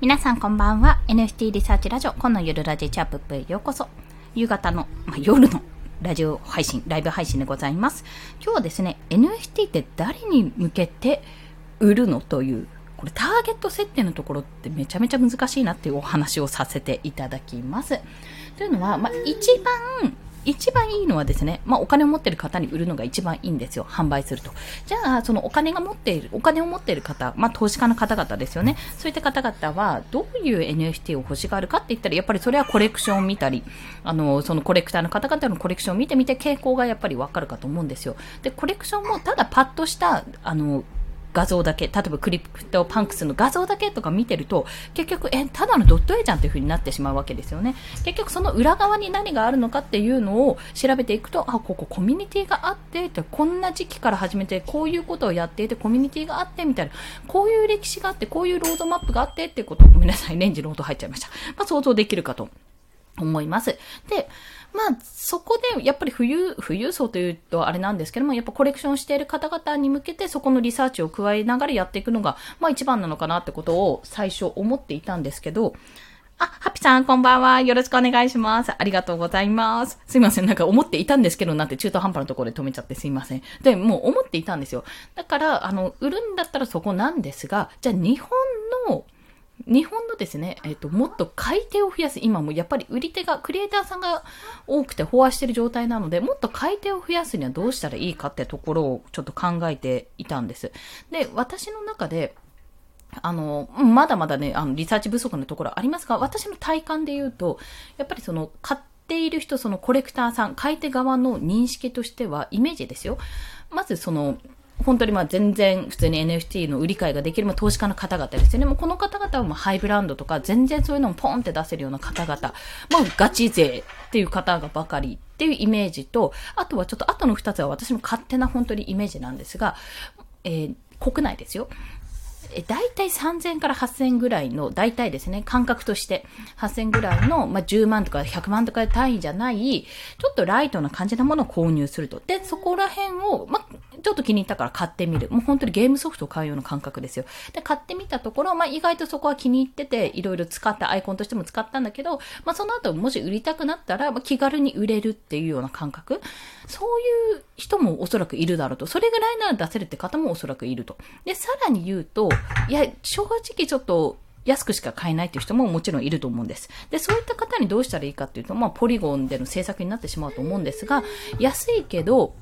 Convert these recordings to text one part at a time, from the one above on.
皆さんこんばんは。NFT リサーチラジオ、今の夜ラジチャップへようこそ。夕方の、まあ、夜のラジオ配信、ライブ配信でございます。今日はですね、NFT って誰に向けて売るのという、これターゲット設定のところってめちゃめちゃ難しいなっていうお話をさせていただきます。というのは、まあ、一番一番いいのはですね、まあ、お金を持っている方に売るのが一番いいんですよ。販売すると。じゃあ、そのお金が持っている、お金を持っている方、まあ、投資家の方々ですよね。そういった方々は、どういう NFT を欲しがるかって言ったら、やっぱりそれはコレクションを見たり、あの、そのコレクターの方々のコレクションを見てみて、傾向がやっぱりわかるかと思うんですよ。で、コレクションもただパッとした、あの、画像だけ、例えばクリプトパンクスの画像だけとか見てると、結局、え、ただのドット絵じゃんっていう風になってしまうわけですよね。結局その裏側に何があるのかっていうのを調べていくと、あ、ここコミュニティがあってって、こんな時期から始めて、こういうことをやっていて、コミュニティがあって、みたいな、こういう歴史があって、こういうロードマップがあってっていうこと、ごめんなさい、レンジの音入っちゃいました。まあ、想像できるかと思います。で、まあ、そこで、やっぱり富裕、富裕層というとあれなんですけども、やっぱコレクションしている方々に向けて、そこのリサーチを加えながらやっていくのが、まあ一番なのかなってことを最初思っていたんですけど、あ、ハピさん、こんばんは。よろしくお願いします。ありがとうございます。すいません。なんか思っていたんですけど、なんて中途半端なところで止めちゃってすいません。で、もう思っていたんですよ。だから、あの、売るんだったらそこなんですが、じゃあ日本の、日本のですね、えっ、ー、と、もっと買い手を増やす。今もやっぱり売り手が、クリエイターさんが多くて飽和してる状態なので、もっと買い手を増やすにはどうしたらいいかってところをちょっと考えていたんです。で、私の中で、あの、まだまだね、あの、リサーチ不足のところありますが、私の体感で言うと、やっぱりその、買っている人、そのコレクターさん、買い手側の認識としては、イメージですよ。まずその、本当にまあ全然普通に NFT の売り買いができる、まあ、投資家の方々ですよね。もうこの方々はもうハイブランドとか全然そういうのをポンって出せるような方々、まあガチ勢っていう方がばかりっていうイメージと、あとはちょっと後の二つは私の勝手な本当にイメージなんですが、えー、国内ですよ。え、大体3000から8000ぐらいの、大体ですね、感覚として、8000ぐらいの、まあ、10万とか100万とか単位じゃない、ちょっとライトな感じなものを購入すると。で、そこら辺を、まあ、ちょっと気に入ったから買ってみる。もう本当にゲームソフトを買うような感覚ですよ。で、買ってみたところ、まあ、意外とそこは気に入ってて、いろいろ使ったアイコンとしても使ったんだけど、まあ、その後もし売りたくなったら、まあ、気軽に売れるっていうような感覚。そういう人もおそらくいるだろうと。それぐらいなら出せるって方もおそらくいると。で、さらに言うと、いや、正直ちょっと、安くしか買えないっていう人ももちろんいると思うんです。で、そういった方にどうしたらいいかっていうと、まあ、ポリゴンでの制作になってしまうと思うんですが、安いけど、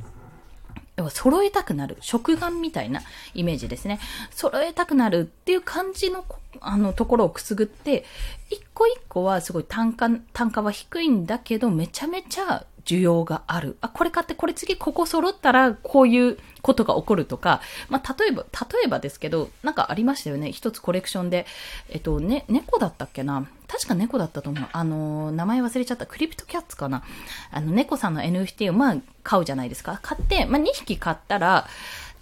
要は揃えたくなる。食玩みたいなイメージですね。揃えたくなるっていう感じの、あの、ところをくすぐって、一個一個はすごい単価、単価は低いんだけど、めちゃめちゃ需要がある。あ、これ買って、これ次ここ揃ったら、こういうことが起こるとか、まあ、例えば、例えばですけど、なんかありましたよね。一つコレクションで、えっと、ね、猫だったっけな確か猫だったと思う。あの、名前忘れちゃった。クリプトキャッツかなあの、猫さんの NFT を、まあ、買うじゃないですか。買って、まあ、2匹買ったら、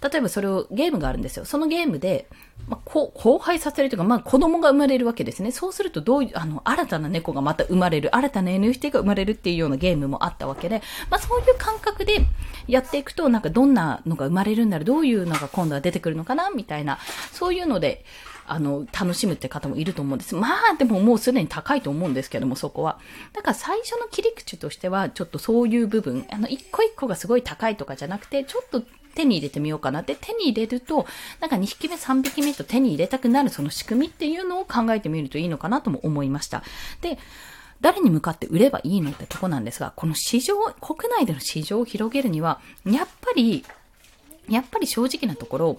例えばそれを、ゲームがあるんですよ。そのゲームで、まあ、こう、荒廃させるというか、まあ、子供が生まれるわけですね。そうすると、どういう、あの、新たな猫がまた生まれる、新たな NFT が生まれるっていうようなゲームもあったわけで、まあ、そういう感覚でやっていくと、なんかどんなのが生まれるんだろう、どういうのが今度は出てくるのかな、みたいな、そういうので、あの、楽しむって方もいると思うんです。まあ、でももうすでに高いと思うんですけども、そこは。だから最初の切り口としては、ちょっとそういう部分、あの、一個一個がすごい高いとかじゃなくて、ちょっと手に入れてみようかなって、手に入れると、なんか2匹目、3匹目と手に入れたくなるその仕組みっていうのを考えてみるといいのかなとも思いました。で、誰に向かって売ればいいのってとこなんですが、この市場、国内での市場を広げるには、やっぱり、やっぱり正直なところ、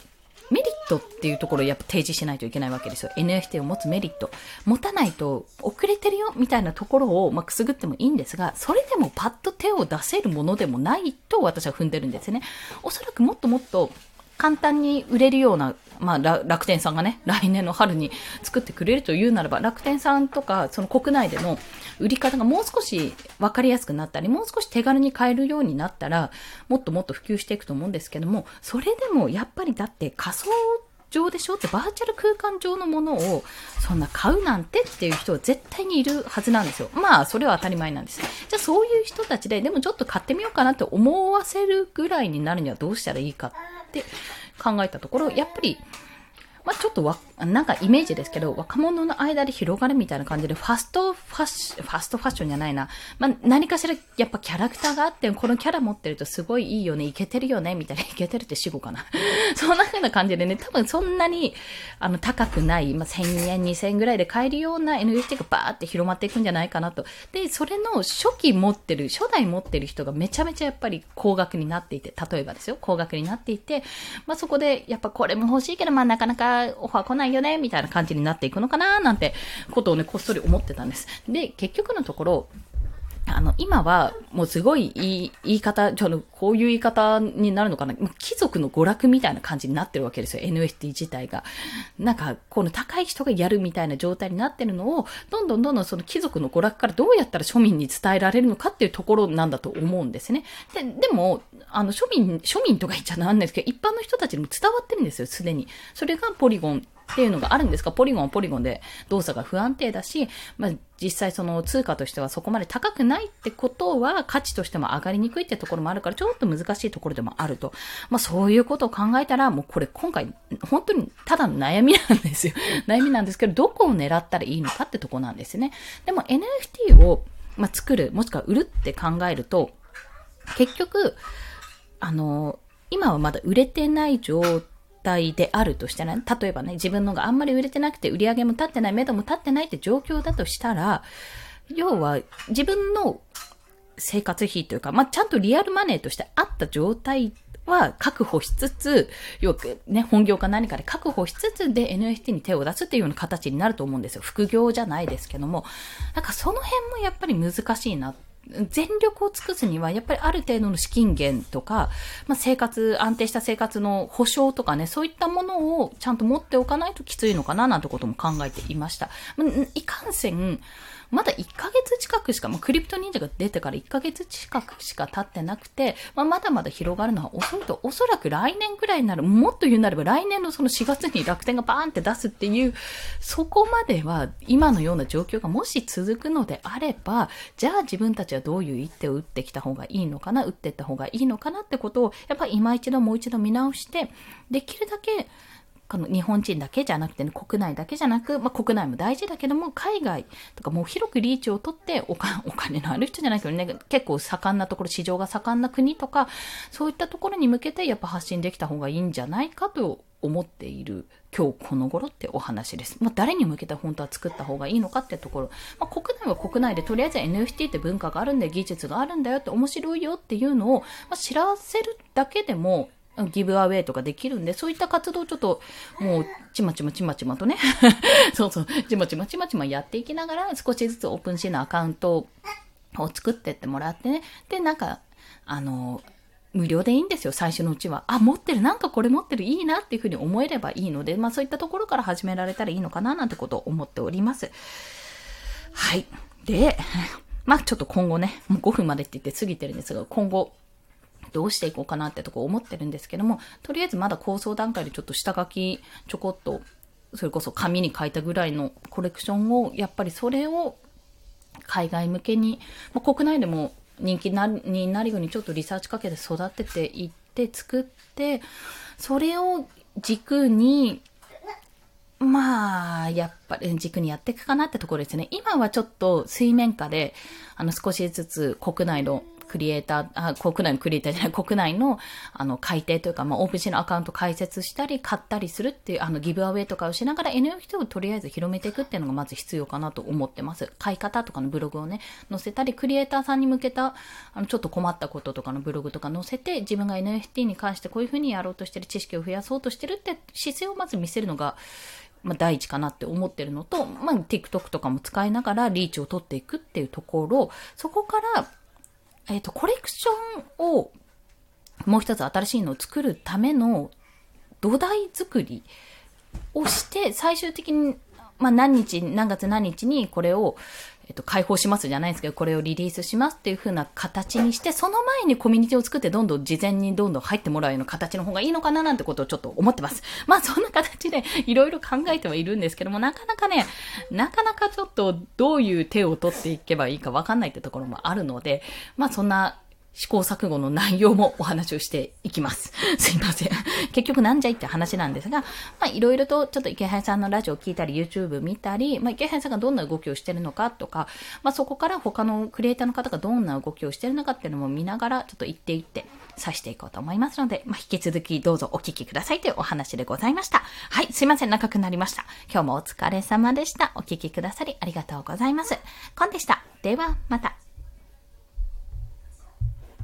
メリットっていうところをやっぱ提示しないといけないわけですよ。NFT を持つメリット。持たないと遅れてるよみたいなところを、まあ、くすぐってもいいんですが、それでもパッと手を出せるものでもないと私は踏んでるんですね。おそらくもっともっと簡単に売れるような、まあ、楽天さんがね、来年の春に作ってくれるというならば、楽天さんとか、その国内での売り方がもう少し分かりやすくなったり、もう少し手軽に買えるようになったら、もっともっと普及していくと思うんですけども、それでもやっぱりだって仮想上でしょってバーチャル空間上のものをそんな買うなんてっていう人は絶対にいるはずなんですよ。まあ、それは当たり前なんです。じゃあそういう人たちで、でもちょっと買ってみようかなって思わせるぐらいになるにはどうしたらいいかって考えたところ、やっぱり、まあちょっとわ、なんかイメージですけど、若者の間で広がるみたいな感じで、ファストファッション、ファストファッションじゃないな。まあ、何かしらやっぱキャラクターがあって、このキャラ持ってるとすごいいいよね、いけてるよね、みたいな、いけてるって死後かな。そんな風な感じでね、多分そんなに、あの、高くない、まあ、1000円、2000円ぐらいで買えるような NFT がバーって広まっていくんじゃないかなと。で、それの初期持ってる、初代持ってる人がめちゃめちゃやっぱり高額になっていて、例えばですよ、高額になっていて、まあ、そこで、やっぱこれも欲しいけど、まあ、なかなかオファー来ないよね、みたいな感じになっていくのかな、なんてことをね、こっそり思ってたんです。で、結局のところ、あの、今は、もうすごい言い言い方、ちょっとこういう言い方になるのかな。貴族の娯楽みたいな感じになってるわけですよ。NFT 自体が。なんか、この高い人がやるみたいな状態になってるのを、どんどんどんどんその貴族の娯楽からどうやったら庶民に伝えられるのかっていうところなんだと思うんですね。で、でも、あの、庶民、庶民とか言っちゃなんですけど、一般の人たちにも伝わってるんですよ、すでに。それがポリゴンっていうのがあるんですか？ポリゴンはポリゴンで動作が不安定だし、まあ、実際その通貨としてはそこまで高くないってことは価値としても上がりにくいってところもあるからちょっと難しいところでもあると。まあそういうことを考えたらもうこれ今回本当にただの悩みなんですよ。悩みなんですけどどこを狙ったらいいのかってとこなんですね。でも NFT を、まあ、作るもしくは売るって考えると結局あの今はまだ売れてない状態態であるとしたら、例えばね、自分のがあんまり売れてなくて、売り上げも立ってない、目処も立ってないって状況だとしたら、要は自分の生活費というか、まあ、ちゃんとリアルマネーとしてあった状態は確保しつつ、よくね、本業か何かで確保しつつで NFT に手を出すっていうような形になると思うんですよ。副業じゃないですけども。なんかその辺もやっぱり難しいな全力を尽くすには、やっぱりある程度の資金源とか、まあ、生活、安定した生活の保障とかね、そういったものをちゃんと持っておかないときついのかな、なんてことも考えていました。いかんせん、まだ1ヶ月近くしか、まあ、クリプト忍者が出てから1ヶ月近くしか経ってなくて、まあ、まだまだ広がるのは遅いと、おそらく来年ぐらいになる、もっと言うなれば来年のその4月に楽天がバーンって出すっていう、そこまでは今のような状況がもし続くのであれば、じゃあ自分たちはどういう一手を打ってきた方がいいのかな、打ってった方がいいのかなってことを、やっぱり今一度もう一度見直して、できるだけこの日本人だけじゃなくて、ね、国内だけじゃなく、まあ、国内も大事だけども、海外とかもう広くリーチを取っておか、お金のある人じゃないけどね、結構盛んなところ、市場が盛んな国とか、そういったところに向けてやっぱ発信できた方がいいんじゃないかと思っている今日この頃ってお話です。まあ、誰に向けて本当は作った方がいいのかってところ。まあ、国内は国内でとりあえず NFT って文化があるんだよ、技術があるんだよって面白いよっていうのを、まあ、知らせるだけでもギブアウェイとかできるんで、そういった活動をちょっと、もう、ちまちまちまちまとね そうそう、ちまちまちまちまやっていきながら、少しずつオープンシーのアカウントを作ってってもらってね。で、なんか、あの、無料でいいんですよ、最初のうちは。あ、持ってる、なんかこれ持ってる、いいなっていうふうに思えればいいので、まあそういったところから始められたらいいのかな、なんてことを思っております。はい。で、まあちょっと今後ね、もう5分までって言って過ぎてるんですが、今後、どうしていこうかなってとこ思ってるんですけども、とりあえずまだ構想段階でちょっと下書きちょこっと、それこそ紙に書いたぐらいのコレクションを、やっぱりそれを海外向けに、まあ、国内でも人気になるようにちょっとリサーチかけて育てていって作って、それを軸に、まあ、やっぱり軸にやっていくかなってところですね。今はちょっと水面下で、あの少しずつ国内のクリエイター、あ国内のクリエイターじゃない、国内の、あの、改定というか、まあ、オープンシーのアカウント開設したり、買ったりするっていう、あの、ギブアウェイとかをしながら NFT をとりあえず広めていくっていうのがまず必要かなと思ってます。買い方とかのブログをね、載せたり、クリエイターさんに向けた、あの、ちょっと困ったこととかのブログとか載せて、自分が NFT に関してこういうふうにやろうとしてる知識を増やそうとしてるって姿勢をまず見せるのが、まあ、第一かなって思ってるのと、まあ、TikTok とかも使いながらリーチを取っていくっていうところ、そこから、えっ、ー、と、コレクションを、もう一つ新しいのを作るための土台作りをして、最終的に、まあ、何日、何月何日にこれを、えっと、解放しますじゃないですけど、これをリリースしますっていう風な形にして、その前にコミュニティを作って、どんどん事前にどんどん入ってもらうような形の方がいいのかななんてことをちょっと思ってます。まあ、そんな形でいろいろ考えてはいるんですけども、なかなかね、なかなかちょっとどういう手を取っていけばいいかわかんないってところもあるので、まあ、そんな試行錯誤の内容もお話をしていきます。すいません。結局なんじゃいって話なんですが、まあいろいろとちょっと池原さんのラジオを聞いたり、YouTube 見たり、まあ池原さんがどんな動きをしてるのかとか、まあそこから他のクリエイターの方がどんな動きをしてるのかっていうのも見ながら、ちょっと言っていって、指していこうと思いますので、まあ引き続きどうぞお聞きくださいというお話でございました。はい、すいません。長くなりました。今日もお疲れ様でした。お聞きくださりありがとうございます。コンでした。では、また。